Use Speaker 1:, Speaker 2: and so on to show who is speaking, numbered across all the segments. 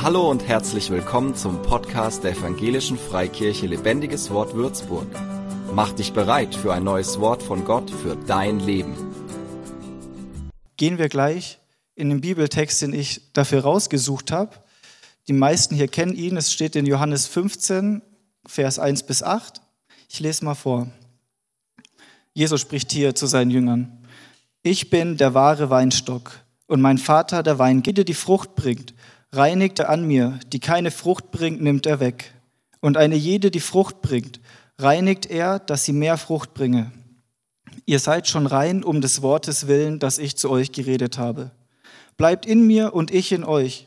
Speaker 1: Hallo und herzlich willkommen zum Podcast der Evangelischen Freikirche Lebendiges Wort Würzburg. Mach dich bereit für ein neues Wort von Gott für dein Leben.
Speaker 2: Gehen wir gleich in den Bibeltext, den ich dafür rausgesucht habe. Die meisten hier kennen ihn. Es steht in Johannes 15, Vers 1 bis 8. Ich lese mal vor. Jesus spricht hier zu seinen Jüngern. Ich bin der wahre Weinstock und mein Vater der Wein. Die Frucht bringt, reinigt er an mir, die keine Frucht bringt, nimmt er weg. Und eine jede, die Frucht bringt, reinigt er, dass sie mehr Frucht bringe. Ihr seid schon rein um des Wortes willen, das ich zu euch geredet habe. Bleibt in mir und ich in euch.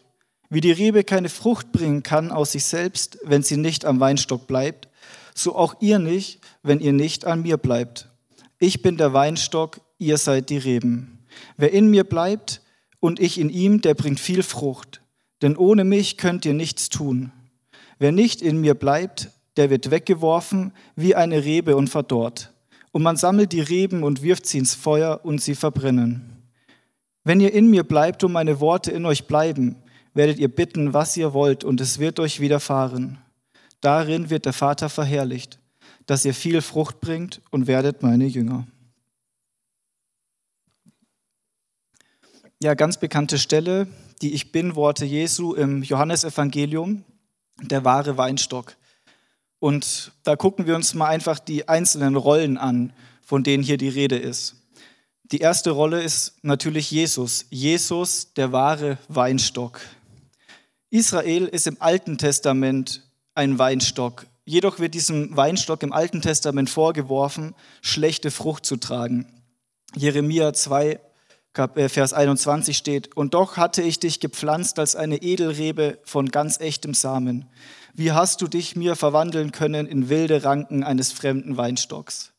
Speaker 2: Wie die Rebe keine Frucht bringen kann aus sich selbst, wenn sie nicht am Weinstock bleibt, so auch ihr nicht, wenn ihr nicht an mir bleibt. Ich bin der Weinstock, ihr seid die Reben. Wer in mir bleibt und ich in ihm, der bringt viel Frucht denn ohne mich könnt ihr nichts tun. Wer nicht in mir bleibt, der wird weggeworfen wie eine Rebe und verdorrt. Und man sammelt die Reben und wirft sie ins Feuer und sie verbrennen. Wenn ihr in mir bleibt und meine Worte in euch bleiben, werdet ihr bitten, was ihr wollt, und es wird euch widerfahren. Darin wird der Vater verherrlicht, dass ihr viel Frucht bringt und werdet meine Jünger. Ja, ganz bekannte Stelle, die Ich Bin-Worte Jesu im Johannesevangelium, der wahre Weinstock. Und da gucken wir uns mal einfach die einzelnen Rollen an, von denen hier die Rede ist. Die erste Rolle ist natürlich Jesus. Jesus, der wahre Weinstock. Israel ist im Alten Testament ein Weinstock. Jedoch wird diesem Weinstock im Alten Testament vorgeworfen, schlechte Frucht zu tragen. Jeremia 2, äh, Vers 21 steht, und doch hatte ich dich gepflanzt als eine Edelrebe von ganz echtem Samen. Wie hast du dich mir verwandeln können in wilde Ranken eines fremden Weinstocks?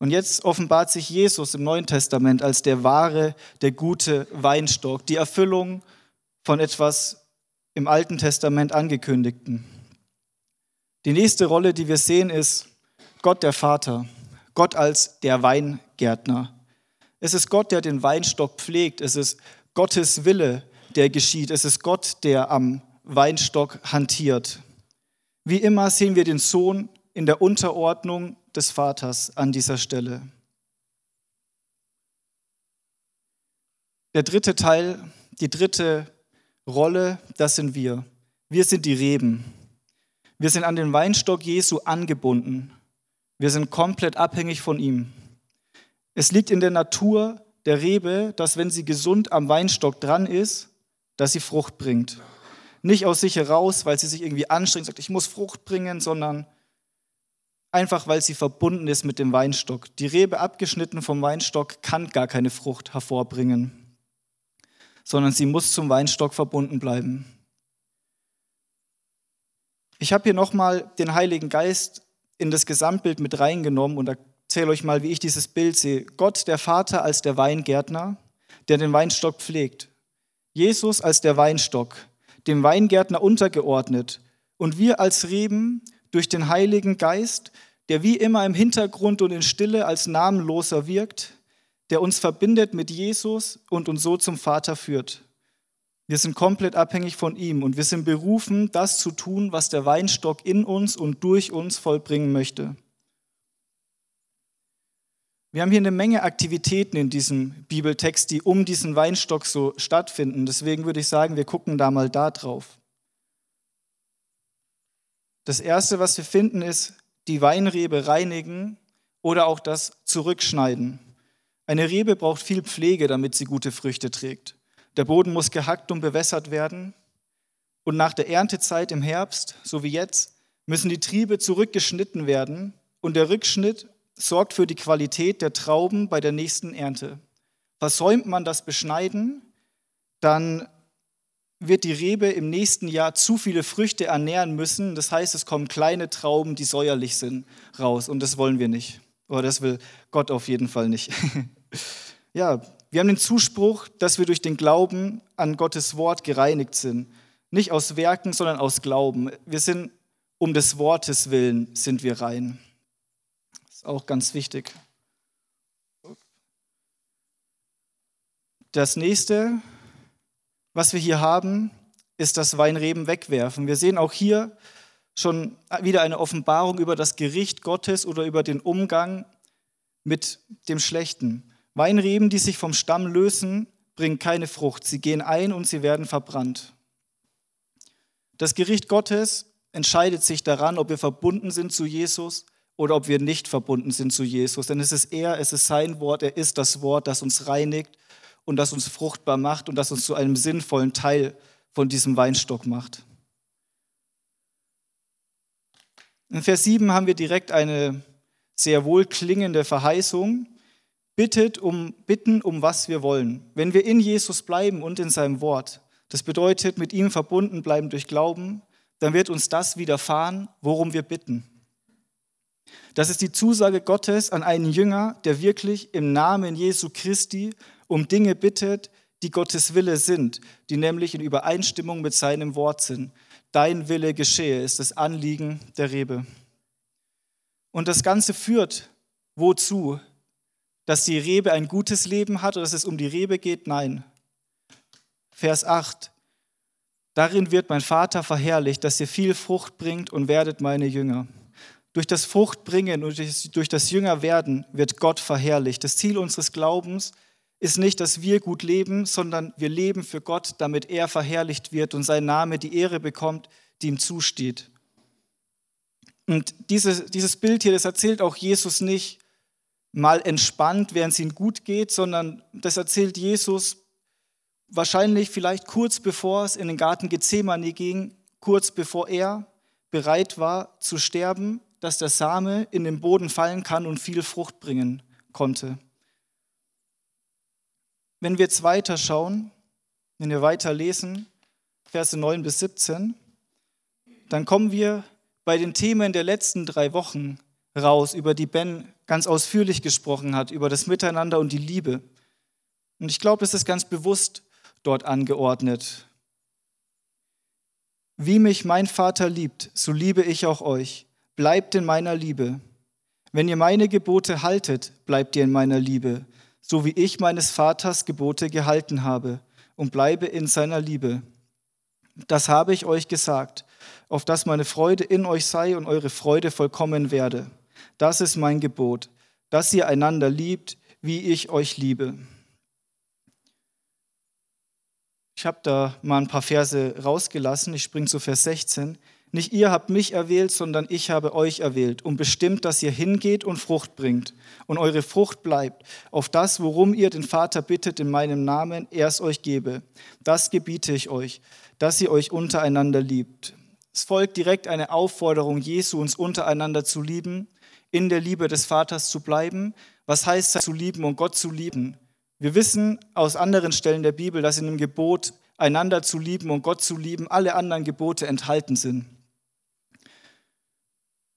Speaker 2: Und jetzt offenbart sich Jesus im Neuen Testament als der wahre, der gute Weinstock, die Erfüllung von etwas im Alten Testament angekündigten. Die nächste Rolle, die wir sehen, ist Gott der Vater, Gott als der Weingärtner. Es ist Gott, der den Weinstock pflegt. Es ist Gottes Wille, der geschieht. Es ist Gott, der am Weinstock hantiert. Wie immer sehen wir den Sohn in der Unterordnung des Vaters an dieser Stelle. Der dritte Teil, die dritte Rolle, das sind wir. Wir sind die Reben. Wir sind an den Weinstock Jesu angebunden. Wir sind komplett abhängig von ihm. Es liegt in der Natur der Rebe, dass wenn sie gesund am Weinstock dran ist, dass sie Frucht bringt. Nicht aus sich heraus, weil sie sich irgendwie anstrengt, sagt, ich muss Frucht bringen, sondern einfach, weil sie verbunden ist mit dem Weinstock. Die Rebe abgeschnitten vom Weinstock kann gar keine Frucht hervorbringen, sondern sie muss zum Weinstock verbunden bleiben. Ich habe hier nochmal den Heiligen Geist in das Gesamtbild mit reingenommen und da erzähle euch mal, wie ich dieses Bild sehe. Gott, der Vater, als der Weingärtner, der den Weinstock pflegt. Jesus als der Weinstock, dem Weingärtner untergeordnet. Und wir als Reben durch den Heiligen Geist, der wie immer im Hintergrund und in Stille als Namenloser wirkt, der uns verbindet mit Jesus und uns so zum Vater führt. Wir sind komplett abhängig von ihm und wir sind berufen, das zu tun, was der Weinstock in uns und durch uns vollbringen möchte. Wir haben hier eine Menge Aktivitäten in diesem Bibeltext, die um diesen Weinstock so stattfinden. Deswegen würde ich sagen, wir gucken da mal da drauf. Das Erste, was wir finden, ist die Weinrebe reinigen oder auch das Zurückschneiden. Eine Rebe braucht viel Pflege, damit sie gute Früchte trägt. Der Boden muss gehackt und bewässert werden. Und nach der Erntezeit im Herbst, so wie jetzt, müssen die Triebe zurückgeschnitten werden. Und der Rückschnitt sorgt für die Qualität der Trauben bei der nächsten Ernte. Versäumt man das Beschneiden, dann wird die Rebe im nächsten Jahr zu viele Früchte ernähren müssen. Das heißt, es kommen kleine Trauben, die säuerlich sind, raus. Und das wollen wir nicht. Oder das will Gott auf jeden Fall nicht. ja, wir haben den Zuspruch, dass wir durch den Glauben an Gottes Wort gereinigt sind. Nicht aus Werken, sondern aus Glauben. Wir sind um des Wortes willen sind wir rein auch ganz wichtig. Das nächste, was wir hier haben, ist das Weinreben wegwerfen. Wir sehen auch hier schon wieder eine Offenbarung über das Gericht Gottes oder über den Umgang mit dem Schlechten. Weinreben, die sich vom Stamm lösen, bringen keine Frucht. Sie gehen ein und sie werden verbrannt. Das Gericht Gottes entscheidet sich daran, ob wir verbunden sind zu Jesus oder ob wir nicht verbunden sind zu Jesus. Denn es ist er, es ist sein Wort, er ist das Wort, das uns reinigt und das uns fruchtbar macht und das uns zu einem sinnvollen Teil von diesem Weinstock macht. In Vers 7 haben wir direkt eine sehr wohlklingende Verheißung. Bittet um, bitten um was wir wollen. Wenn wir in Jesus bleiben und in seinem Wort, das bedeutet mit ihm verbunden bleiben durch Glauben, dann wird uns das widerfahren, worum wir bitten. Das ist die Zusage Gottes an einen Jünger, der wirklich im Namen Jesu Christi um Dinge bittet, die Gottes Wille sind, die nämlich in Übereinstimmung mit seinem Wort sind. Dein Wille geschehe, ist das Anliegen der Rebe. Und das Ganze führt wozu? Dass die Rebe ein gutes Leben hat oder dass es um die Rebe geht? Nein. Vers 8. Darin wird mein Vater verherrlicht, dass ihr viel Frucht bringt und werdet meine Jünger. Durch das Fruchtbringen und durch das Jüngerwerden wird Gott verherrlicht. Das Ziel unseres Glaubens ist nicht, dass wir gut leben, sondern wir leben für Gott, damit er verherrlicht wird und sein Name die Ehre bekommt, die ihm zusteht. Und dieses, dieses Bild hier, das erzählt auch Jesus nicht mal entspannt, während es ihm gut geht, sondern das erzählt Jesus wahrscheinlich vielleicht kurz bevor es in den Garten Gethsemane ging, kurz bevor er bereit war zu sterben, dass der Same in den Boden fallen kann und viel Frucht bringen konnte. Wenn wir jetzt weiter schauen, wenn wir weiter lesen, Verse 9 bis 17, dann kommen wir bei den Themen der letzten drei Wochen raus, über die Ben ganz ausführlich gesprochen hat, über das Miteinander und die Liebe. Und ich glaube, das ist ganz bewusst dort angeordnet. Wie mich mein Vater liebt, so liebe ich auch euch bleibt in meiner Liebe. Wenn ihr meine Gebote haltet, bleibt ihr in meiner Liebe, so wie ich meines Vaters Gebote gehalten habe und bleibe in seiner Liebe. Das habe ich euch gesagt, auf dass meine Freude in euch sei und eure Freude vollkommen werde. Das ist mein Gebot, dass ihr einander liebt, wie ich euch liebe. Ich habe da mal ein paar Verse rausgelassen. Ich springe zu Vers 16. Nicht ihr habt mich erwählt, sondern ich habe euch erwählt und bestimmt, dass ihr hingeht und Frucht bringt und eure Frucht bleibt, auf das, worum ihr den Vater bittet in meinem Namen, er es euch gebe. Das gebiete ich euch, dass ihr euch untereinander liebt. Es folgt direkt eine Aufforderung Jesu, uns untereinander zu lieben, in der Liebe des Vaters zu bleiben. Was heißt zu lieben und Gott zu lieben? Wir wissen aus anderen Stellen der Bibel, dass in dem Gebot, einander zu lieben und Gott zu lieben, alle anderen Gebote enthalten sind.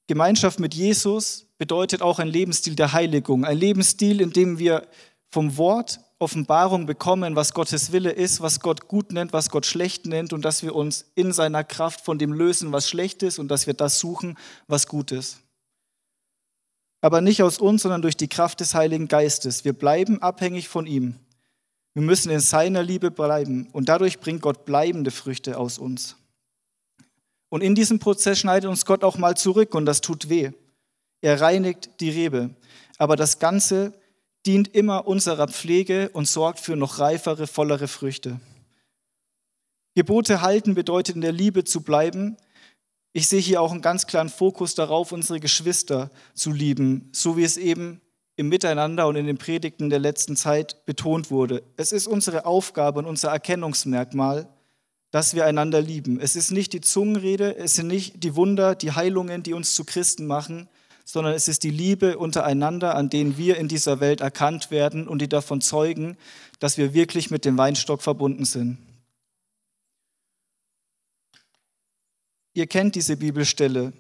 Speaker 2: Gemeinschaft mit Jesus bedeutet auch ein Lebensstil der Heiligung, ein Lebensstil, in dem wir vom Wort Offenbarung bekommen, was Gottes Wille ist, was Gott gut nennt, was Gott schlecht nennt und dass wir uns in seiner Kraft von dem lösen, was schlecht ist und dass wir das suchen, was gut ist. Aber nicht aus uns, sondern durch die Kraft des Heiligen Geistes. Wir bleiben abhängig von ihm. Wir müssen in seiner Liebe bleiben und dadurch bringt Gott bleibende Früchte aus uns. Und in diesem Prozess schneidet uns Gott auch mal zurück und das tut weh. Er reinigt die Rebe. Aber das Ganze dient immer unserer Pflege und sorgt für noch reifere, vollere Früchte. Gebote halten bedeutet in der Liebe zu bleiben. Ich sehe hier auch einen ganz klaren Fokus darauf, unsere Geschwister zu lieben, so wie es eben im Miteinander und in den Predigten der letzten Zeit betont wurde. Es ist unsere Aufgabe und unser Erkennungsmerkmal, dass wir einander lieben. Es ist nicht die Zungenrede, es sind nicht die Wunder, die Heilungen, die uns zu Christen machen, sondern es ist die Liebe untereinander, an denen wir in dieser Welt erkannt werden und die davon zeugen, dass wir wirklich mit dem Weinstock verbunden sind. Ihr kennt diese Bibelstelle.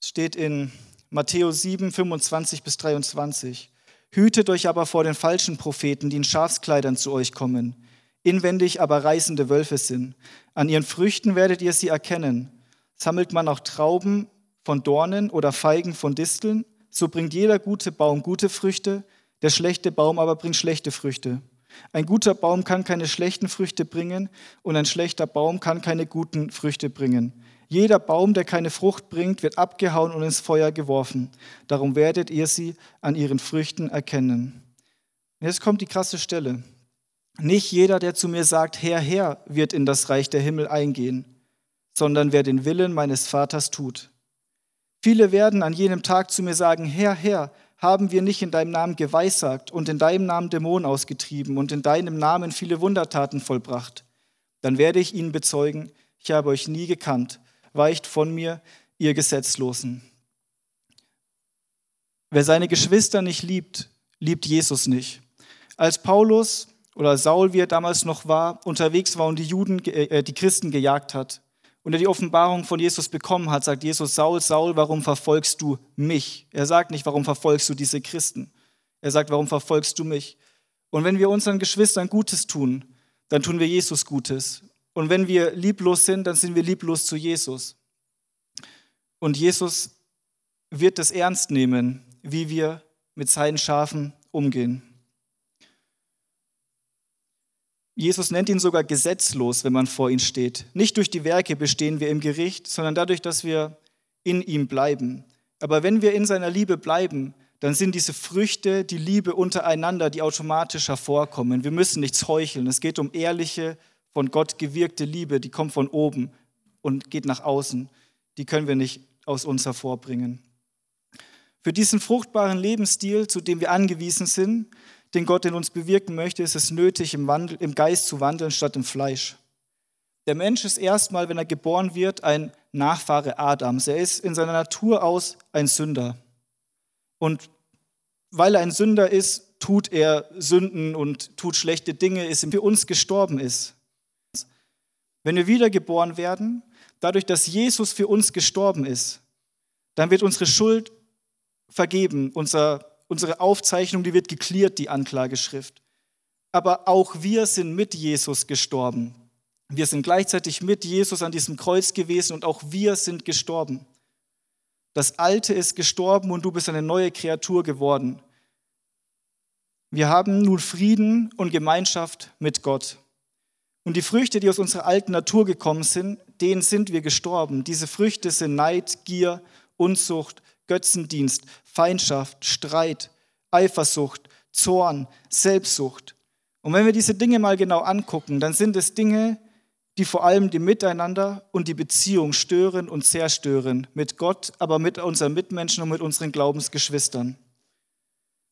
Speaker 2: Es steht in Matthäus 7, 25 bis 23. Hütet euch aber vor den falschen Propheten, die in Schafskleidern zu euch kommen inwendig aber reißende Wölfe sind. An ihren Früchten werdet ihr sie erkennen. Sammelt man auch Trauben von Dornen oder Feigen von Disteln, so bringt jeder gute Baum gute Früchte, der schlechte Baum aber bringt schlechte Früchte. Ein guter Baum kann keine schlechten Früchte bringen und ein schlechter Baum kann keine guten Früchte bringen. Jeder Baum, der keine Frucht bringt, wird abgehauen und ins Feuer geworfen. Darum werdet ihr sie an ihren Früchten erkennen. Jetzt kommt die krasse Stelle. Nicht jeder, der zu mir sagt, Herr, Herr, wird in das Reich der Himmel eingehen, sondern wer den Willen meines Vaters tut. Viele werden an jenem Tag zu mir sagen, Herr, Herr, haben wir nicht in deinem Namen geweissagt und in deinem Namen Dämonen ausgetrieben und in deinem Namen viele Wundertaten vollbracht? Dann werde ich ihnen bezeugen, ich habe euch nie gekannt, weicht von mir, ihr Gesetzlosen. Wer seine Geschwister nicht liebt, liebt Jesus nicht. Als Paulus oder Saul, wie er damals noch war, unterwegs war und die Juden, äh, die Christen gejagt hat und er die Offenbarung von Jesus bekommen hat, sagt Jesus, Saul, Saul, warum verfolgst du mich? Er sagt nicht, warum verfolgst du diese Christen? Er sagt, warum verfolgst du mich? Und wenn wir unseren Geschwistern Gutes tun, dann tun wir Jesus Gutes. Und wenn wir lieblos sind, dann sind wir lieblos zu Jesus. Und Jesus wird es ernst nehmen, wie wir mit seinen Schafen umgehen. Jesus nennt ihn sogar gesetzlos, wenn man vor ihm steht. Nicht durch die Werke bestehen wir im Gericht, sondern dadurch, dass wir in ihm bleiben. Aber wenn wir in seiner Liebe bleiben, dann sind diese Früchte die Liebe untereinander, die automatisch hervorkommen. Wir müssen nichts heucheln. Es geht um ehrliche, von Gott gewirkte Liebe, die kommt von oben und geht nach außen. Die können wir nicht aus uns hervorbringen. Für diesen fruchtbaren Lebensstil, zu dem wir angewiesen sind, den Gott in uns bewirken möchte, ist es nötig, im, Wandel, im Geist zu wandeln statt im Fleisch. Der Mensch ist erstmal, wenn er geboren wird, ein Nachfahre Adams. Er ist in seiner Natur aus ein Sünder. Und weil er ein Sünder ist, tut er Sünden und tut schlechte Dinge, ist für uns gestorben ist. Wenn wir wiedergeboren werden, dadurch, dass Jesus für uns gestorben ist, dann wird unsere Schuld vergeben, unser unsere Aufzeichnung, die wird geklärt, die Anklageschrift. Aber auch wir sind mit Jesus gestorben. Wir sind gleichzeitig mit Jesus an diesem Kreuz gewesen und auch wir sind gestorben. Das Alte ist gestorben und du bist eine neue Kreatur geworden. Wir haben nun Frieden und Gemeinschaft mit Gott. Und die Früchte, die aus unserer alten Natur gekommen sind, denen sind wir gestorben. Diese Früchte sind Neid, Gier, Unzucht, Götzendienst, Feindschaft, Streit, Eifersucht, Zorn, Selbstsucht. Und wenn wir diese Dinge mal genau angucken, dann sind es Dinge, die vor allem die Miteinander und die Beziehung stören und zerstören mit Gott, aber mit unseren Mitmenschen und mit unseren Glaubensgeschwistern.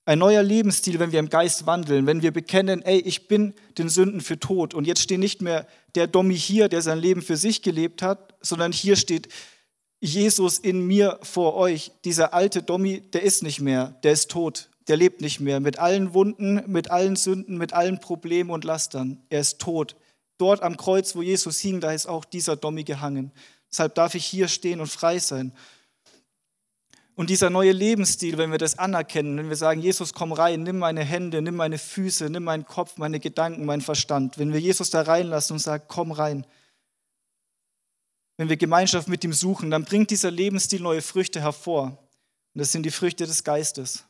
Speaker 2: Ein neuer Lebensstil, wenn wir im Geist wandeln, wenn wir bekennen, ey, ich bin den Sünden für tot und jetzt steht nicht mehr der Dommi hier, der sein Leben für sich gelebt hat, sondern hier steht Jesus in mir vor euch, dieser alte Dommi, der ist nicht mehr, der ist tot, der lebt nicht mehr, mit allen Wunden, mit allen Sünden, mit allen Problemen und Lastern. Er ist tot. Dort am Kreuz, wo Jesus hing, da ist auch dieser Dommi gehangen. Deshalb darf ich hier stehen und frei sein. Und dieser neue Lebensstil, wenn wir das anerkennen, wenn wir sagen, Jesus, komm rein, nimm meine Hände, nimm meine Füße, nimm meinen Kopf, meine Gedanken, meinen Verstand, wenn wir Jesus da reinlassen und sagen, komm rein, wenn wir Gemeinschaft mit ihm suchen, dann bringt dieser Lebensstil neue Früchte hervor. Und das sind die Früchte des Geistes.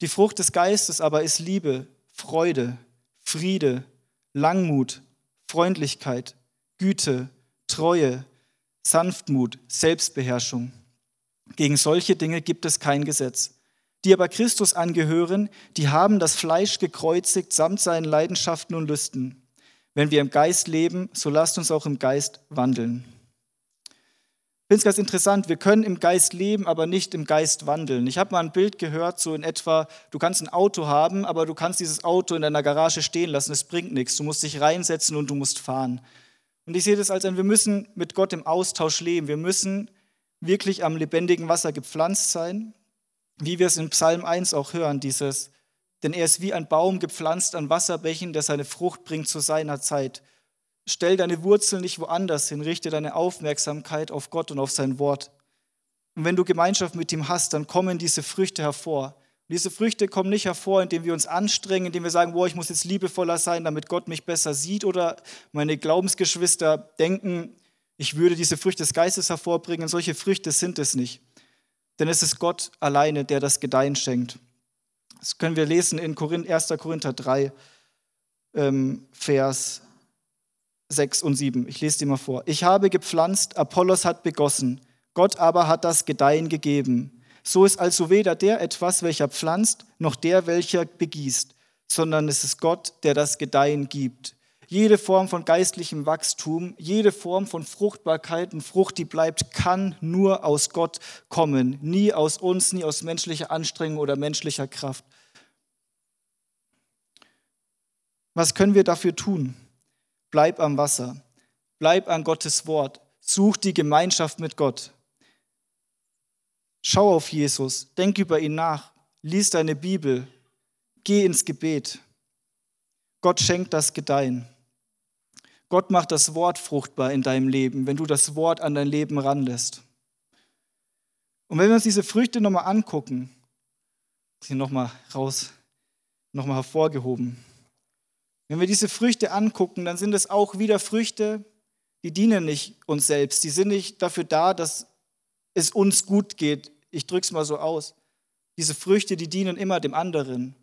Speaker 2: Die Frucht des Geistes aber ist Liebe, Freude, Friede, Langmut, Freundlichkeit, Güte, Treue, Sanftmut, Selbstbeherrschung. Gegen solche Dinge gibt es kein Gesetz. Die aber Christus angehören, die haben das Fleisch gekreuzigt samt seinen Leidenschaften und Lüsten. Wenn wir im Geist leben, so lasst uns auch im Geist wandeln. Ich finde es ganz interessant, wir können im Geist leben, aber nicht im Geist wandeln. Ich habe mal ein Bild gehört, so in etwa, du kannst ein Auto haben, aber du kannst dieses Auto in deiner Garage stehen lassen, es bringt nichts. Du musst dich reinsetzen und du musst fahren. Und ich sehe das als ein, wir müssen mit Gott im Austausch leben. Wir müssen wirklich am lebendigen Wasser gepflanzt sein, wie wir es in Psalm 1 auch hören, dieses denn er ist wie ein Baum gepflanzt an Wasserbächen, der seine Frucht bringt zu seiner Zeit. Stell deine Wurzeln nicht woanders hin, richte deine Aufmerksamkeit auf Gott und auf sein Wort. Und wenn du Gemeinschaft mit ihm hast, dann kommen diese Früchte hervor. Und diese Früchte kommen nicht hervor, indem wir uns anstrengen, indem wir sagen, boah, ich muss jetzt liebevoller sein, damit Gott mich besser sieht oder meine Glaubensgeschwister denken, ich würde diese Früchte des Geistes hervorbringen. Solche Früchte sind es nicht. Denn es ist Gott alleine, der das Gedeihen schenkt. Das können wir lesen in 1. Korinther 3, ähm, Vers 6 und 7. Ich lese die mal vor. Ich habe gepflanzt, Apollos hat begossen, Gott aber hat das Gedeihen gegeben. So ist also weder der etwas, welcher pflanzt, noch der, welcher begießt, sondern es ist Gott, der das Gedeihen gibt. Jede Form von geistlichem Wachstum, jede Form von Fruchtbarkeit und Frucht, die bleibt, kann nur aus Gott kommen. Nie aus uns, nie aus menschlicher Anstrengung oder menschlicher Kraft. Was können wir dafür tun? Bleib am Wasser. Bleib an Gottes Wort. Such die Gemeinschaft mit Gott. Schau auf Jesus. Denk über ihn nach. Lies deine Bibel. Geh ins Gebet. Gott schenkt das Gedeihen. Gott macht das Wort fruchtbar in deinem Leben, wenn du das Wort an dein Leben ranlässt. Und wenn wir uns diese Früchte nochmal angucken, sie nochmal raus, nochmal hervorgehoben. Wenn wir diese Früchte angucken, dann sind es auch wieder Früchte, die dienen nicht uns selbst. Die sind nicht dafür da, dass es uns gut geht. Ich drücke es mal so aus. Diese Früchte, die dienen immer dem anderen.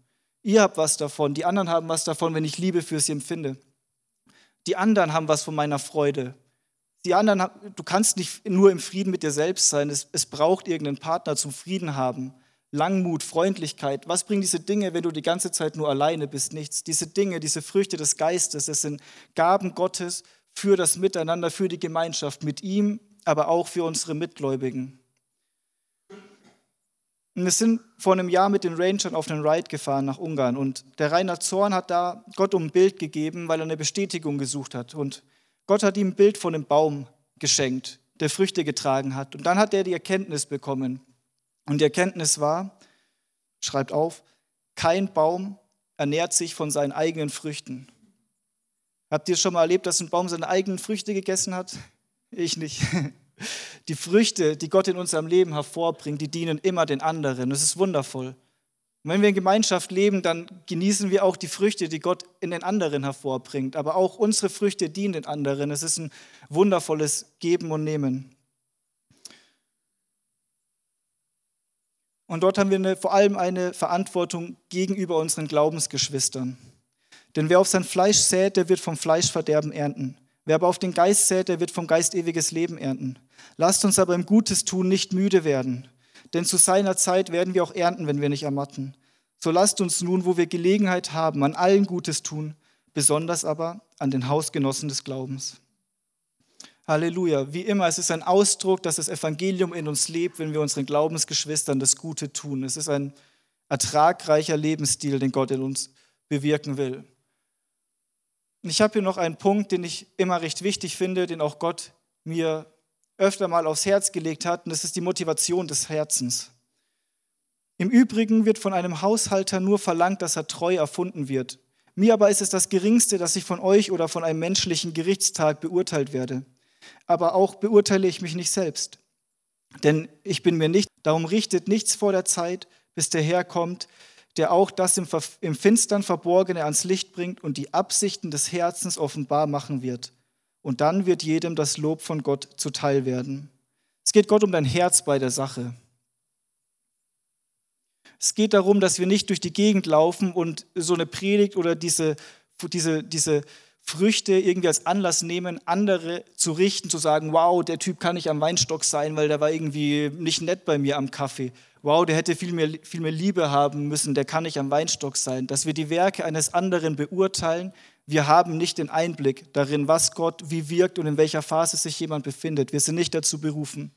Speaker 2: Ihr habt was davon, die anderen haben was davon, wenn ich Liebe für sie empfinde. Die anderen haben was von meiner Freude. Die anderen, du kannst nicht nur im Frieden mit dir selbst sein. Es, es braucht irgendeinen Partner zum Frieden haben. Langmut, Freundlichkeit. Was bringen diese Dinge, wenn du die ganze Zeit nur alleine bist? Nichts. Diese Dinge, diese Früchte des Geistes, es sind Gaben Gottes für das Miteinander, für die Gemeinschaft mit ihm, aber auch für unsere Mitgläubigen. Wir sind vor einem Jahr mit den Rangern auf einen Ride gefahren nach Ungarn und der Rainer Zorn hat da Gott um ein Bild gegeben, weil er eine Bestätigung gesucht hat. Und Gott hat ihm ein Bild von einem Baum geschenkt, der Früchte getragen hat. Und dann hat er die Erkenntnis bekommen. Und die Erkenntnis war, schreibt auf, kein Baum ernährt sich von seinen eigenen Früchten. Habt ihr schon mal erlebt, dass ein Baum seine eigenen Früchte gegessen hat? Ich nicht. Die Früchte, die Gott in unserem Leben hervorbringt, die dienen immer den anderen. Das ist wundervoll. Und wenn wir in Gemeinschaft leben, dann genießen wir auch die Früchte, die Gott in den anderen hervorbringt. Aber auch unsere Früchte dienen den anderen. Es ist ein wundervolles Geben und Nehmen. Und dort haben wir eine, vor allem eine Verantwortung gegenüber unseren Glaubensgeschwistern. Denn wer auf sein Fleisch sät, der wird vom Fleischverderben ernten. Wer aber auf den Geist sät, der wird vom Geist ewiges Leben ernten. Lasst uns aber im Gutes tun nicht müde werden, denn zu seiner Zeit werden wir auch ernten, wenn wir nicht ermatten. So lasst uns nun, wo wir Gelegenheit haben, an allen Gutes tun, besonders aber an den Hausgenossen des Glaubens. Halleluja. Wie immer, es ist ein Ausdruck, dass das Evangelium in uns lebt, wenn wir unseren Glaubensgeschwistern das Gute tun. Es ist ein ertragreicher Lebensstil, den Gott in uns bewirken will. Ich habe hier noch einen Punkt, den ich immer recht wichtig finde, den auch Gott mir öfter mal aufs Herz gelegt hat, und das ist die Motivation des Herzens. Im Übrigen wird von einem Haushalter nur verlangt, dass er treu erfunden wird. Mir aber ist es das Geringste, dass ich von euch oder von einem menschlichen Gerichtstag beurteilt werde aber auch beurteile ich mich nicht selbst. Denn ich bin mir nicht, darum richtet nichts vor der Zeit, bis der Herr kommt, der auch das im, im Finstern Verborgene ans Licht bringt und die Absichten des Herzens offenbar machen wird. Und dann wird jedem das Lob von Gott zuteil werden. Es geht Gott um dein Herz bei der Sache. Es geht darum, dass wir nicht durch die Gegend laufen und so eine Predigt oder diese, diese, diese Früchte irgendwie als Anlass nehmen, andere zu richten, zu sagen, wow, der Typ kann nicht am Weinstock sein, weil der war irgendwie nicht nett bei mir am Kaffee. Wow, der hätte viel mehr, viel mehr Liebe haben müssen, der kann nicht am Weinstock sein. Dass wir die Werke eines anderen beurteilen, wir haben nicht den Einblick darin, was Gott wie wirkt und in welcher Phase sich jemand befindet. Wir sind nicht dazu berufen.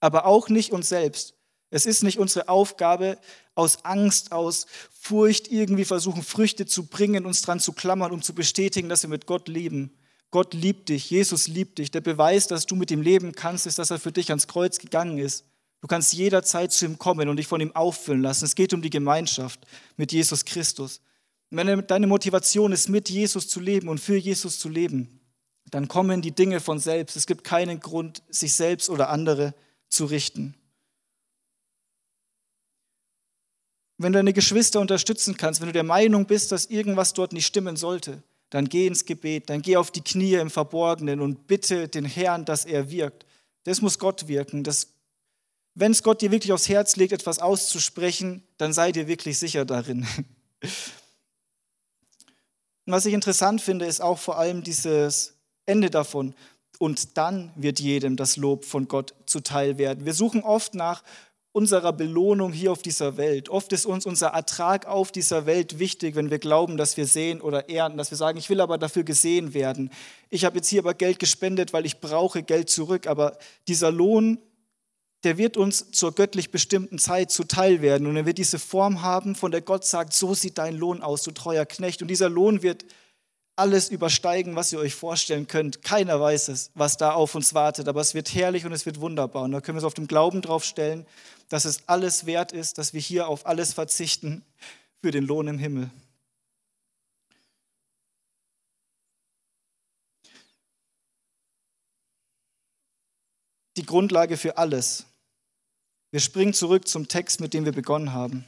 Speaker 2: Aber auch nicht uns selbst. Es ist nicht unsere Aufgabe, aus Angst, aus Furcht irgendwie versuchen, Früchte zu bringen, uns dran zu klammern, um zu bestätigen, dass wir mit Gott leben. Gott liebt dich, Jesus liebt dich. Der Beweis, dass du mit ihm leben kannst, ist, dass er für dich ans Kreuz gegangen ist. Du kannst jederzeit zu ihm kommen und dich von ihm auffüllen lassen. Es geht um die Gemeinschaft mit Jesus Christus. Wenn deine Motivation ist, mit Jesus zu leben und für Jesus zu leben, dann kommen die Dinge von selbst. Es gibt keinen Grund, sich selbst oder andere zu richten. Wenn du deine Geschwister unterstützen kannst, wenn du der Meinung bist, dass irgendwas dort nicht stimmen sollte, dann geh ins Gebet, dann geh auf die Knie im Verborgenen und bitte den Herrn, dass er wirkt. Das muss Gott wirken. Wenn es Gott dir wirklich aufs Herz legt, etwas auszusprechen, dann sei dir wirklich sicher darin. Und was ich interessant finde, ist auch vor allem dieses Ende davon. Und dann wird jedem das Lob von Gott zuteil werden. Wir suchen oft nach unserer Belohnung hier auf dieser Welt. Oft ist uns unser Ertrag auf dieser Welt wichtig, wenn wir glauben, dass wir sehen oder ernten, dass wir sagen, ich will aber dafür gesehen werden. Ich habe jetzt hier aber Geld gespendet, weil ich brauche Geld zurück. Aber dieser Lohn, der wird uns zur göttlich bestimmten Zeit zuteil werden. Und er wird diese Form haben, von der Gott sagt, so sieht dein Lohn aus, du treuer Knecht. Und dieser Lohn wird alles übersteigen, was ihr euch vorstellen könnt. Keiner weiß es, was da auf uns wartet, aber es wird herrlich und es wird wunderbar. Und da können wir es auf dem Glauben drauf stellen, dass es alles wert ist, dass wir hier auf alles verzichten für den Lohn im Himmel. Die Grundlage für alles. Wir springen zurück zum Text, mit dem wir begonnen haben.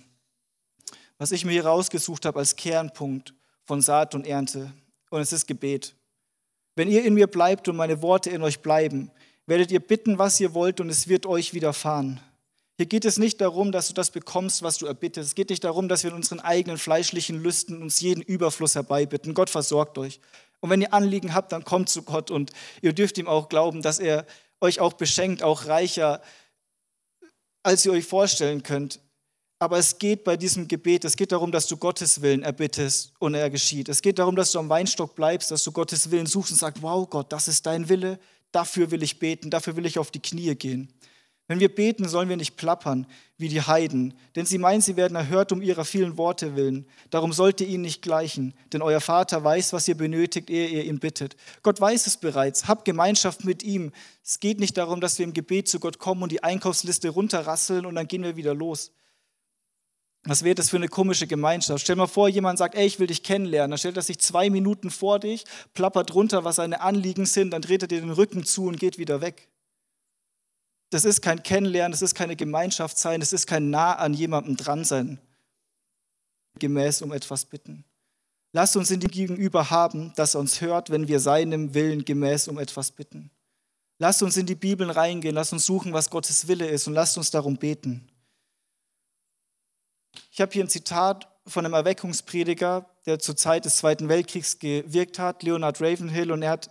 Speaker 2: Was ich mir hier rausgesucht habe als Kernpunkt von Saat und Ernte und es ist Gebet. Wenn ihr in mir bleibt und meine Worte in euch bleiben, werdet ihr bitten, was ihr wollt, und es wird euch widerfahren. Hier geht es nicht darum, dass du das bekommst, was du erbittest. Es geht nicht darum, dass wir in unseren eigenen fleischlichen Lüsten uns jeden Überfluss herbeibitten. Gott versorgt euch. Und wenn ihr Anliegen habt, dann kommt zu Gott und ihr dürft ihm auch glauben, dass er euch auch beschenkt, auch reicher, als ihr euch vorstellen könnt. Aber es geht bei diesem Gebet, es geht darum, dass du Gottes Willen erbittest und er geschieht. Es geht darum, dass du am Weinstock bleibst, dass du Gottes Willen suchst und sagst, wow Gott, das ist dein Wille, dafür will ich beten, dafür will ich auf die Knie gehen. Wenn wir beten, sollen wir nicht plappern wie die Heiden, denn sie meinen, sie werden erhört um ihrer vielen Worte willen. Darum sollt ihr ihnen nicht gleichen, denn euer Vater weiß, was ihr benötigt, ehe ihr ihn bittet. Gott weiß es bereits, habt Gemeinschaft mit ihm. Es geht nicht darum, dass wir im Gebet zu Gott kommen und die Einkaufsliste runterrasseln und dann gehen wir wieder los. Was wäre das für eine komische Gemeinschaft? Stell mal vor, jemand sagt, ey, ich will dich kennenlernen. Dann stellt er sich zwei Minuten vor dich, plappert runter, was seine Anliegen sind, dann dreht er dir den Rücken zu und geht wieder weg. Das ist kein Kennenlernen, das ist keine Gemeinschaft sein, das ist kein nah an jemandem dran sein. Gemäß um etwas bitten. Lasst uns in dem Gegenüber haben, dass er uns hört, wenn wir seinem Willen gemäß um etwas bitten. Lasst uns in die Bibeln reingehen, lasst uns suchen, was Gottes Wille ist und lasst uns darum beten. Ich habe hier ein Zitat von einem Erweckungsprediger, der zur Zeit des Zweiten Weltkriegs gewirkt hat, Leonard Ravenhill, und er hat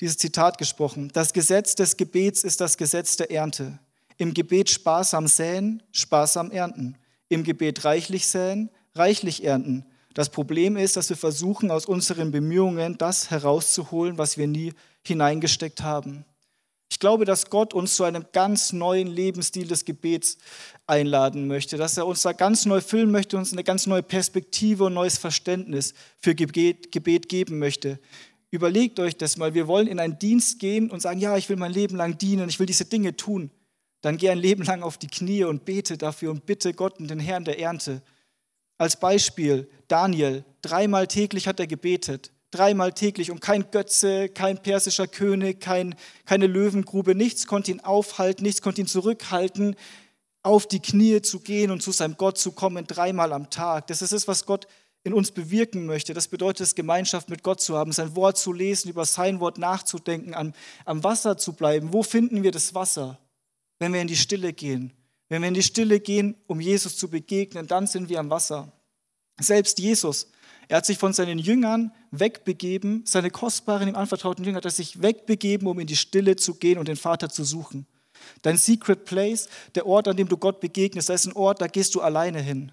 Speaker 2: dieses Zitat gesprochen. Das Gesetz des Gebets ist das Gesetz der Ernte. Im Gebet sparsam säen, sparsam ernten. Im Gebet reichlich säen, reichlich ernten. Das Problem ist, dass wir versuchen, aus unseren Bemühungen das herauszuholen, was wir nie hineingesteckt haben. Ich glaube, dass Gott uns zu einem ganz neuen Lebensstil des Gebets einladen möchte, dass er uns da ganz neu füllen möchte, uns eine ganz neue Perspektive und neues Verständnis für Gebet, Gebet geben möchte. Überlegt euch das mal, wir wollen in einen Dienst gehen und sagen, ja, ich will mein Leben lang dienen, ich will diese Dinge tun. Dann geh ein Leben lang auf die Knie und bete dafür und bitte Gott und den Herrn der Ernte. Als Beispiel, Daniel, dreimal täglich hat er gebetet dreimal täglich und kein Götze, kein persischer König, kein, keine Löwengrube, nichts konnte ihn aufhalten, nichts konnte ihn zurückhalten, auf die Knie zu gehen und zu seinem Gott zu kommen, dreimal am Tag. Das ist es, was Gott in uns bewirken möchte. Das bedeutet es, Gemeinschaft mit Gott zu haben, sein Wort zu lesen, über sein Wort nachzudenken, am, am Wasser zu bleiben. Wo finden wir das Wasser? Wenn wir in die Stille gehen. Wenn wir in die Stille gehen, um Jesus zu begegnen, dann sind wir am Wasser. Selbst Jesus er hat sich von seinen Jüngern wegbegeben, seine kostbaren, ihm anvertrauten Jünger, hat er sich wegbegeben, um in die Stille zu gehen und den Vater zu suchen. Dein Secret Place, der Ort, an dem du Gott begegnest, das ist ein Ort, da gehst du alleine hin.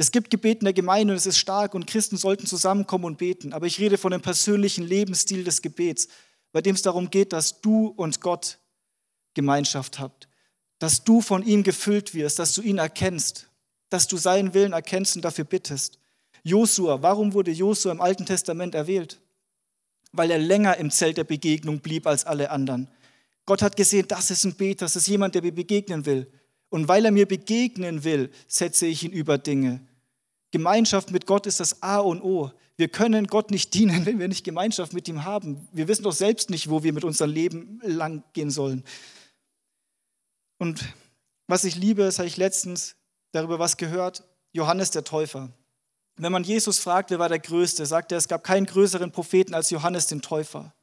Speaker 2: Es gibt Gebet in der Gemeinde und es ist stark und Christen sollten zusammenkommen und beten. Aber ich rede von dem persönlichen Lebensstil des Gebets, bei dem es darum geht, dass du und Gott Gemeinschaft habt, dass du von ihm gefüllt wirst, dass du ihn erkennst, dass du seinen Willen erkennst und dafür bittest. Josua, warum wurde Josua im Alten Testament erwählt? Weil er länger im Zelt der Begegnung blieb als alle anderen. Gott hat gesehen, das ist ein Beter, das ist jemand, der mir begegnen will. Und weil er mir begegnen will, setze ich ihn über Dinge. Gemeinschaft mit Gott ist das A und O. Wir können Gott nicht dienen, wenn wir nicht Gemeinschaft mit ihm haben. Wir wissen doch selbst nicht, wo wir mit unserem Leben lang gehen sollen. Und was ich liebe, das habe ich letztens darüber was gehört, Johannes der Täufer. Wenn man Jesus fragt, wer war der Größte, sagt er, es gab keinen größeren Propheten als Johannes den Täufer.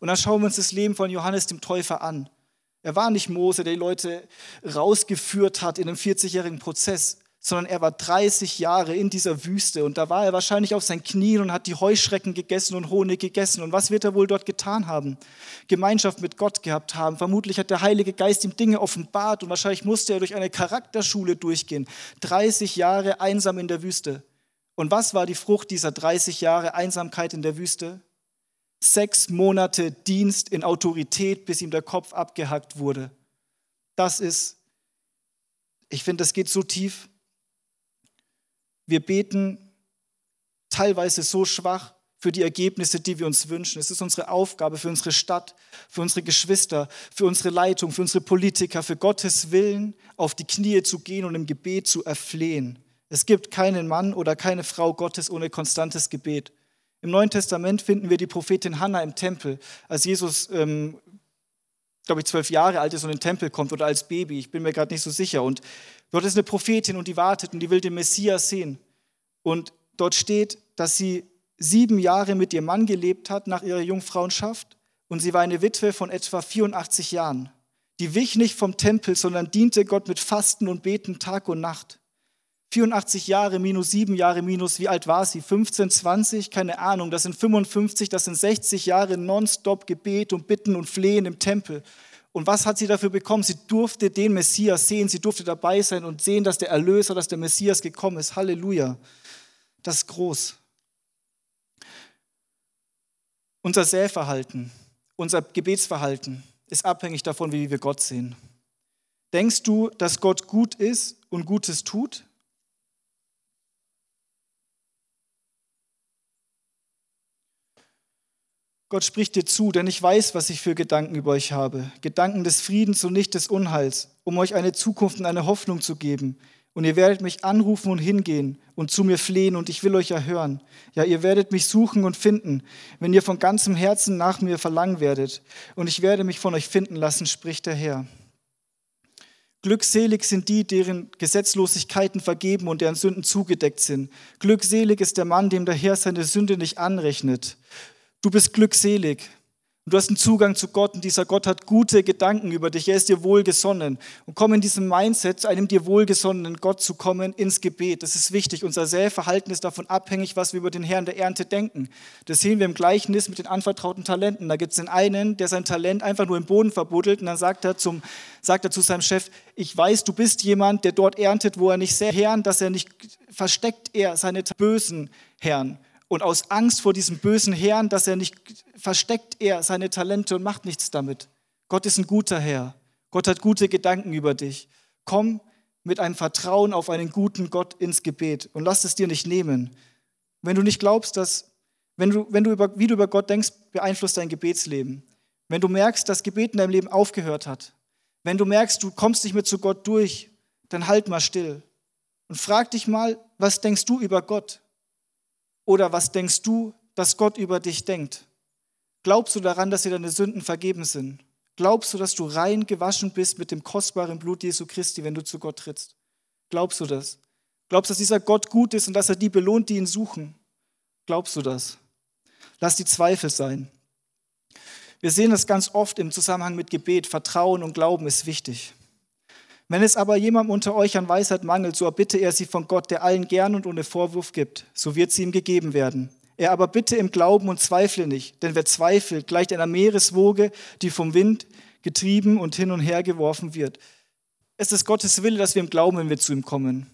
Speaker 2: Und dann schauen wir uns das Leben von Johannes dem Täufer an. Er war nicht Mose, der die Leute rausgeführt hat in einem 40-jährigen Prozess, sondern er war 30 Jahre in dieser Wüste und da war er wahrscheinlich auf seinen Knien und hat die Heuschrecken gegessen und Honig gegessen. Und was wird er wohl dort getan haben? Gemeinschaft mit Gott gehabt haben. Vermutlich hat der Heilige Geist ihm Dinge offenbart und wahrscheinlich musste er durch eine Charakterschule durchgehen. 30 Jahre einsam in der Wüste. Und was war die Frucht dieser 30 Jahre Einsamkeit in der Wüste? Sechs Monate Dienst in Autorität, bis ihm der Kopf abgehackt wurde. Das ist, ich finde, das geht so tief. Wir beten teilweise so schwach für die Ergebnisse, die wir uns wünschen. Es ist unsere Aufgabe für unsere Stadt, für unsere Geschwister, für unsere Leitung, für unsere Politiker, für Gottes Willen auf die Knie zu gehen und im Gebet zu erflehen. Es gibt keinen Mann oder keine Frau Gottes ohne konstantes Gebet. Im Neuen Testament finden wir die Prophetin Hannah im Tempel, als Jesus, ähm, glaube ich, zwölf Jahre alt ist und in den Tempel kommt oder als Baby. Ich bin mir gerade nicht so sicher. Und Dort ist eine Prophetin und die wartet und die will den Messias sehen. Und dort steht, dass sie sieben Jahre mit ihrem Mann gelebt hat nach ihrer Jungfrauenschaft und sie war eine Witwe von etwa 84 Jahren. Die wich nicht vom Tempel, sondern diente Gott mit Fasten und Beten Tag und Nacht. 84 Jahre minus sieben Jahre minus, wie alt war sie? 15, 20, keine Ahnung. Das sind 55, das sind 60 Jahre nonstop Gebet und Bitten und Flehen im Tempel. Und was hat sie dafür bekommen? Sie durfte den Messias sehen, sie durfte dabei sein und sehen, dass der Erlöser, dass der Messias gekommen ist. Halleluja. Das ist groß. Unser Sählverhalten, unser Gebetsverhalten ist abhängig davon, wie wir Gott sehen. Denkst du, dass Gott gut ist und Gutes tut? Gott spricht dir zu, denn ich weiß, was ich für Gedanken über euch habe. Gedanken des Friedens und nicht des Unheils, um euch eine Zukunft und eine Hoffnung zu geben. Und ihr werdet mich anrufen und hingehen und zu mir flehen und ich will euch erhören. Ja, ihr werdet mich suchen und finden, wenn ihr von ganzem Herzen nach mir verlangen werdet. Und ich werde mich von euch finden lassen, spricht der Herr. Glückselig sind die, deren Gesetzlosigkeiten vergeben und deren Sünden zugedeckt sind. Glückselig ist der Mann, dem der Herr seine Sünde nicht anrechnet. Du bist glückselig. Du hast einen Zugang zu Gott und dieser Gott hat gute Gedanken über dich. Er ist dir wohlgesonnen. Und komm in diesem Mindset, zu einem dir wohlgesonnenen Gott zu kommen, ins Gebet. Das ist wichtig. Unser Selbstverhalten ist davon abhängig, was wir über den Herrn der Ernte denken. Das sehen wir im Gleichnis mit den anvertrauten Talenten. Da gibt es den einen, der sein Talent einfach nur im Boden verbuddelt und dann sagt er, zum, sagt er zu seinem Chef, ich weiß, du bist jemand, der dort erntet, wo er nicht sehr Herrn, dass er nicht versteckt er seine bösen Herren. Und aus Angst vor diesem bösen Herrn, dass er nicht versteckt er seine Talente und macht nichts damit. Gott ist ein guter Herr. Gott hat gute Gedanken über dich. Komm mit einem Vertrauen auf einen guten Gott ins Gebet und lass es dir nicht nehmen. Wenn du nicht glaubst, dass, wenn du, wenn du über, wie du über Gott denkst, beeinflusst dein Gebetsleben. Wenn du merkst, dass Gebet in deinem Leben aufgehört hat, wenn du merkst, du kommst nicht mehr zu Gott durch, dann halt mal still und frag dich mal, was denkst du über Gott? Oder was denkst du, dass Gott über dich denkt? Glaubst du daran, dass dir deine Sünden vergeben sind? Glaubst du, dass du rein gewaschen bist mit dem kostbaren Blut Jesu Christi, wenn du zu Gott trittst? Glaubst du das? Glaubst du, dass dieser Gott gut ist und dass er die belohnt, die ihn suchen? Glaubst du das? Lass die Zweifel sein. Wir sehen das ganz oft im Zusammenhang mit Gebet. Vertrauen und Glauben ist wichtig. Wenn es aber jemandem unter euch an Weisheit mangelt, so erbitte er sie von Gott, der allen gern und ohne Vorwurf gibt. So wird sie ihm gegeben werden. Er aber bitte im Glauben und zweifle nicht, denn wer zweifelt, gleicht einer Meereswoge, die vom Wind getrieben und hin und her geworfen wird. Es ist Gottes Wille, dass wir im Glauben, wenn wir zu ihm kommen.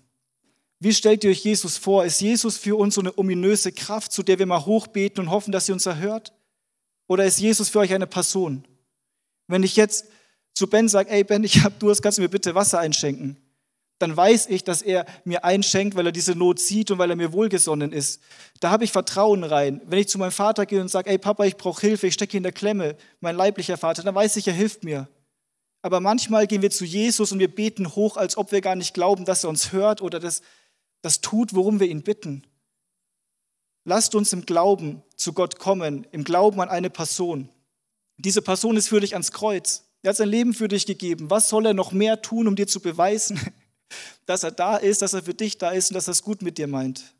Speaker 2: Wie stellt ihr euch Jesus vor? Ist Jesus für uns so eine ominöse Kraft, zu der wir mal hochbeten und hoffen, dass sie uns erhört? Oder ist Jesus für euch eine Person? Wenn ich jetzt zu Ben sagt, ey Ben, ich hab Durst, kannst du mir bitte Wasser einschenken? Dann weiß ich, dass er mir einschenkt, weil er diese Not sieht und weil er mir wohlgesonnen ist. Da habe ich Vertrauen rein. Wenn ich zu meinem Vater gehe und sage, ey Papa, ich brauche Hilfe, ich stecke in der Klemme, mein leiblicher Vater, dann weiß ich, er hilft mir. Aber manchmal gehen wir zu Jesus und wir beten hoch, als ob wir gar nicht glauben, dass er uns hört oder das, das tut, worum wir ihn bitten. Lasst uns im Glauben zu Gott kommen, im Glauben an eine Person. Diese Person ist für dich ans Kreuz. Er hat sein Leben für dich gegeben. Was soll er noch mehr tun, um dir zu beweisen, dass er da ist, dass er für dich da ist und dass er es gut mit dir meint?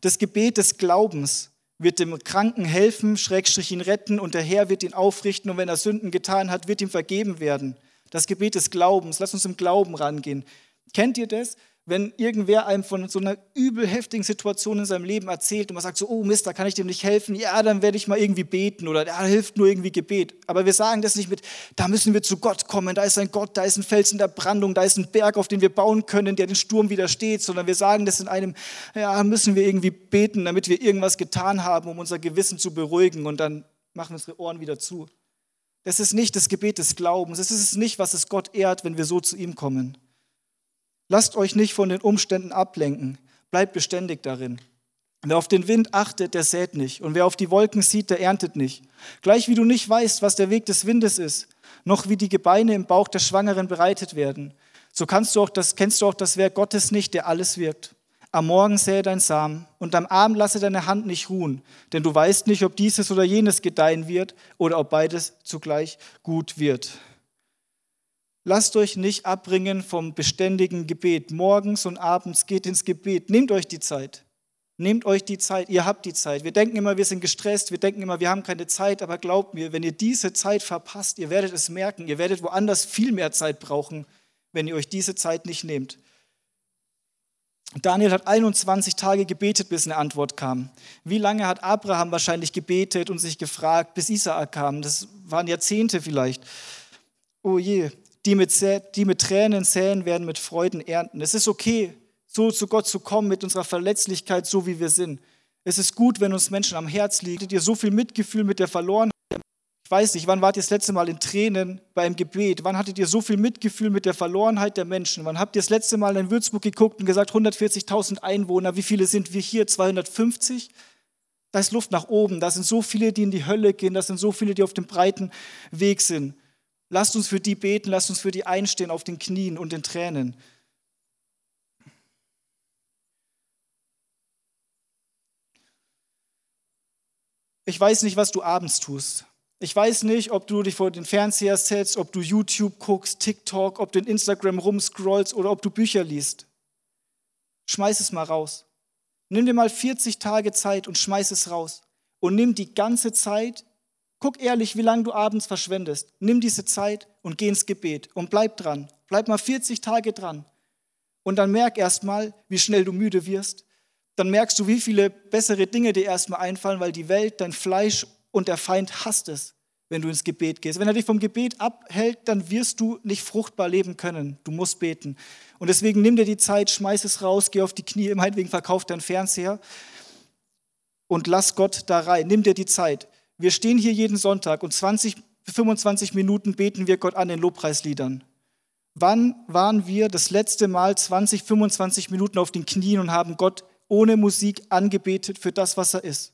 Speaker 2: Das Gebet des Glaubens wird dem Kranken helfen, Schrägstrich ihn retten und der Herr wird ihn aufrichten und wenn er Sünden getan hat, wird ihm vergeben werden. Das Gebet des Glaubens, lass uns im Glauben rangehen. Kennt ihr das? Wenn irgendwer einem von so einer übel heftigen Situation in seinem Leben erzählt und man sagt so, oh Mist, da kann ich dem nicht helfen, ja, dann werde ich mal irgendwie beten oder da hilft nur irgendwie Gebet. Aber wir sagen das nicht mit, da müssen wir zu Gott kommen, da ist ein Gott, da ist ein Fels in der Brandung, da ist ein Berg, auf den wir bauen können, der den Sturm widersteht, sondern wir sagen das in einem, ja, müssen wir irgendwie beten, damit wir irgendwas getan haben, um unser Gewissen zu beruhigen und dann machen unsere Ohren wieder zu. Das ist nicht das Gebet des Glaubens, das ist nicht, was es Gott ehrt, wenn wir so zu ihm kommen. Lasst euch nicht von den Umständen ablenken. Bleibt beständig darin. Wer auf den Wind achtet, der sät nicht. Und wer auf die Wolken sieht, der erntet nicht. Gleich wie du nicht weißt, was der Weg des Windes ist, noch wie die Gebeine im Bauch der Schwangeren bereitet werden, so kannst du auch das, kennst du auch das Werk Gottes nicht, der alles wirkt. Am Morgen sähe dein Samen und am Abend lasse deine Hand nicht ruhen, denn du weißt nicht, ob dieses oder jenes gedeihen wird oder ob beides zugleich gut wird. Lasst euch nicht abbringen vom beständigen Gebet. Morgens und abends geht ins Gebet. Nehmt euch die Zeit. Nehmt euch die Zeit. Ihr habt die Zeit. Wir denken immer, wir sind gestresst. Wir denken immer, wir haben keine Zeit. Aber glaubt mir, wenn ihr diese Zeit verpasst, ihr werdet es merken. Ihr werdet woanders viel mehr Zeit brauchen, wenn ihr euch diese Zeit nicht nehmt. Daniel hat 21 Tage gebetet, bis eine Antwort kam. Wie lange hat Abraham wahrscheinlich gebetet und sich gefragt, bis Isaak kam? Das waren Jahrzehnte vielleicht. Oh je, die mit, die mit Tränen säen, werden mit Freuden ernten. Es ist okay, so zu Gott zu kommen mit unserer Verletzlichkeit, so wie wir sind. Es ist gut, wenn uns Menschen am Herz liegen. Ihr so viel Mitgefühl mit der Verlorenheit. Ich weiß nicht, wann wart ihr das letzte Mal in Tränen beim Gebet? Wann hattet ihr so viel Mitgefühl mit der Verlorenheit der Menschen? Wann habt ihr das letzte Mal in Würzburg geguckt und gesagt, 140.000 Einwohner, wie viele sind wir hier? 250? Da ist Luft nach oben. Da sind so viele, die in die Hölle gehen. Da sind so viele, die auf dem breiten Weg sind. Lasst uns für die beten, lasst uns für die einstehen auf den Knien und den Tränen. Ich weiß nicht, was du abends tust. Ich weiß nicht, ob du dich vor den Fernseher setzt, ob du YouTube guckst, TikTok, ob du in Instagram rumscrollst oder ob du Bücher liest. Schmeiß es mal raus. Nimm dir mal 40 Tage Zeit und schmeiß es raus. Und nimm die ganze Zeit Guck ehrlich, wie lange du abends verschwendest. Nimm diese Zeit und geh ins Gebet und bleib dran. Bleib mal 40 Tage dran. Und dann merk erst mal, wie schnell du müde wirst. Dann merkst du, wie viele bessere Dinge dir erstmal einfallen, weil die Welt, dein Fleisch und der Feind hasst es, wenn du ins Gebet gehst. Wenn er dich vom Gebet abhält, dann wirst du nicht fruchtbar leben können. Du musst beten. Und deswegen nimm dir die Zeit, schmeiß es raus, geh auf die Knie, meinetwegen verkauf deinen Fernseher und lass Gott da rein. Nimm dir die Zeit. Wir stehen hier jeden Sonntag und 20, 25 Minuten beten wir Gott an den Lobpreisliedern. Wann waren wir das letzte Mal 20, 25 Minuten auf den Knien und haben Gott ohne Musik angebetet für das, was er ist?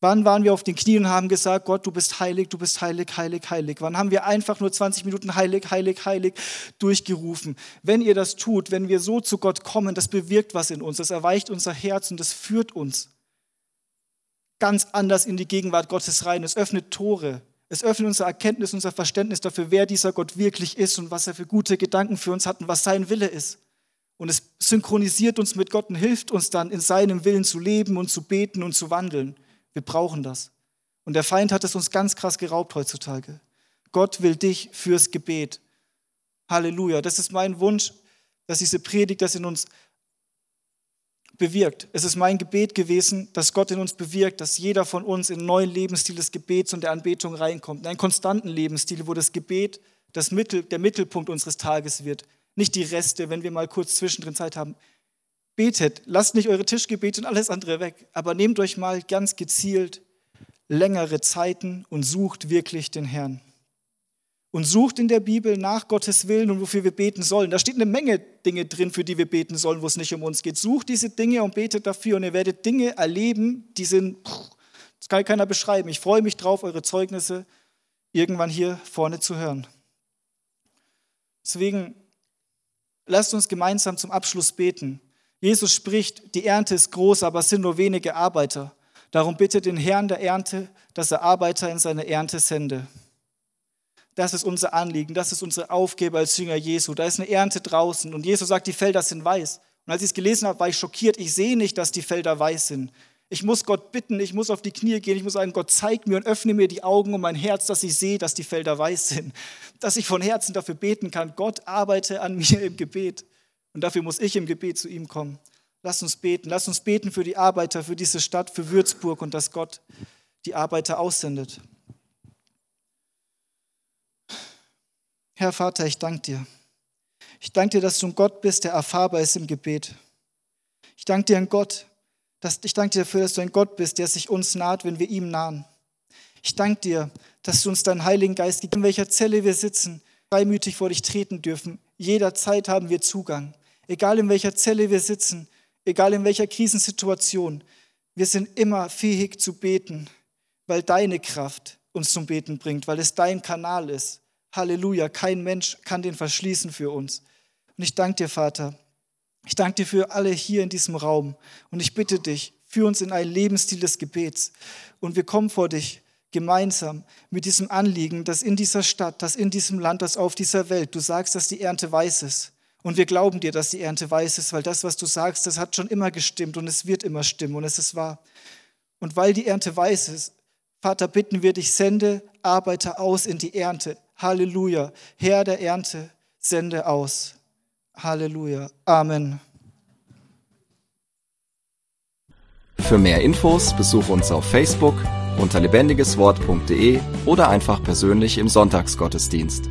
Speaker 2: Wann waren wir auf den Knien und haben gesagt, Gott, du bist heilig, du bist heilig, heilig, heilig? Wann haben wir einfach nur 20 Minuten heilig, heilig, heilig durchgerufen? Wenn ihr das tut, wenn wir so zu Gott kommen, das bewirkt was in uns, das erweicht unser Herz und das führt uns ganz anders in die Gegenwart Gottes rein. Es öffnet Tore. Es öffnet unser Erkenntnis, unser Verständnis dafür, wer dieser Gott wirklich ist und was er für gute Gedanken für uns hat und was sein Wille ist. Und es synchronisiert uns mit Gott und hilft uns dann, in seinem Willen zu leben und zu beten und zu wandeln. Wir brauchen das. Und der Feind hat es uns ganz krass geraubt heutzutage. Gott will dich fürs Gebet. Halleluja. Das ist mein Wunsch, dass diese Predigt das in uns bewirkt. Es ist mein Gebet gewesen, dass Gott in uns bewirkt, dass jeder von uns in einen neuen Lebensstil des Gebets und der Anbetung reinkommt. In einen konstanten Lebensstil, wo das Gebet das Mittel, der Mittelpunkt unseres Tages wird. Nicht die Reste, wenn wir mal kurz zwischendrin Zeit haben. Betet, lasst nicht eure Tischgebete und alles andere weg, aber nehmt euch mal ganz gezielt längere Zeiten und sucht wirklich den Herrn und sucht in der Bibel nach Gottes Willen und wofür wir beten sollen. Da steht eine Menge Dinge drin, für die wir beten sollen, wo es nicht um uns geht. Sucht diese Dinge und betet dafür und ihr werdet Dinge erleben, die sind, das kann keiner beschreiben. Ich freue mich drauf, eure Zeugnisse irgendwann hier vorne zu hören. Deswegen lasst uns gemeinsam zum Abschluss beten. Jesus spricht, die Ernte ist groß, aber es sind nur wenige Arbeiter. Darum bittet den Herrn der Ernte, dass er Arbeiter in seine Ernte sende. Das ist unser Anliegen, das ist unsere Aufgabe als Jünger Jesu. Da ist eine Ernte draußen und Jesus sagt, die Felder sind weiß. Und als ich es gelesen habe, war ich schockiert. Ich sehe nicht, dass die Felder weiß sind. Ich muss Gott bitten, ich muss auf die Knie gehen, ich muss sagen, Gott zeig mir und öffne mir die Augen und mein Herz, dass ich sehe, dass die Felder weiß sind, dass ich von Herzen dafür beten kann. Gott arbeite an mir im Gebet und dafür muss ich im Gebet zu ihm kommen. Lass uns beten, lass uns beten für die Arbeiter, für diese Stadt, für Würzburg und dass Gott die Arbeiter aussendet. Herr Vater, ich danke dir. Ich danke dir, dass du ein Gott bist, der erfahrbar ist im Gebet. Ich danke dir, ein Gott, dass, ich danke dir dafür, dass du ein Gott bist, der sich uns naht, wenn wir ihm nahen. Ich danke dir, dass du uns deinen Heiligen Geist gibst, in welcher Zelle wir sitzen, freimütig vor dich treten dürfen. Jederzeit haben wir Zugang. Egal in welcher Zelle wir sitzen, egal in welcher Krisensituation, wir sind immer fähig zu beten, weil deine Kraft uns zum Beten bringt, weil es dein Kanal ist. Halleluja, kein Mensch kann den verschließen für uns. Und ich danke dir, Vater, ich danke dir für alle hier in diesem Raum und ich bitte dich, führ uns in einen Lebensstil des Gebets und wir kommen vor dich gemeinsam mit diesem Anliegen, dass in dieser Stadt, dass in diesem Land, dass auf dieser Welt, du sagst, dass die Ernte weiß ist. Und wir glauben dir, dass die Ernte weiß ist, weil das, was du sagst, das hat schon immer gestimmt und es wird immer stimmen und es ist wahr. Und weil die Ernte weiß ist, Vater, bitten wir dich, sende Arbeiter aus in die Ernte. Halleluja. Herr der Ernte, sende aus. Halleluja. Amen.
Speaker 1: Für mehr Infos besuche uns auf Facebook unter lebendigeswort.de oder einfach persönlich im Sonntagsgottesdienst.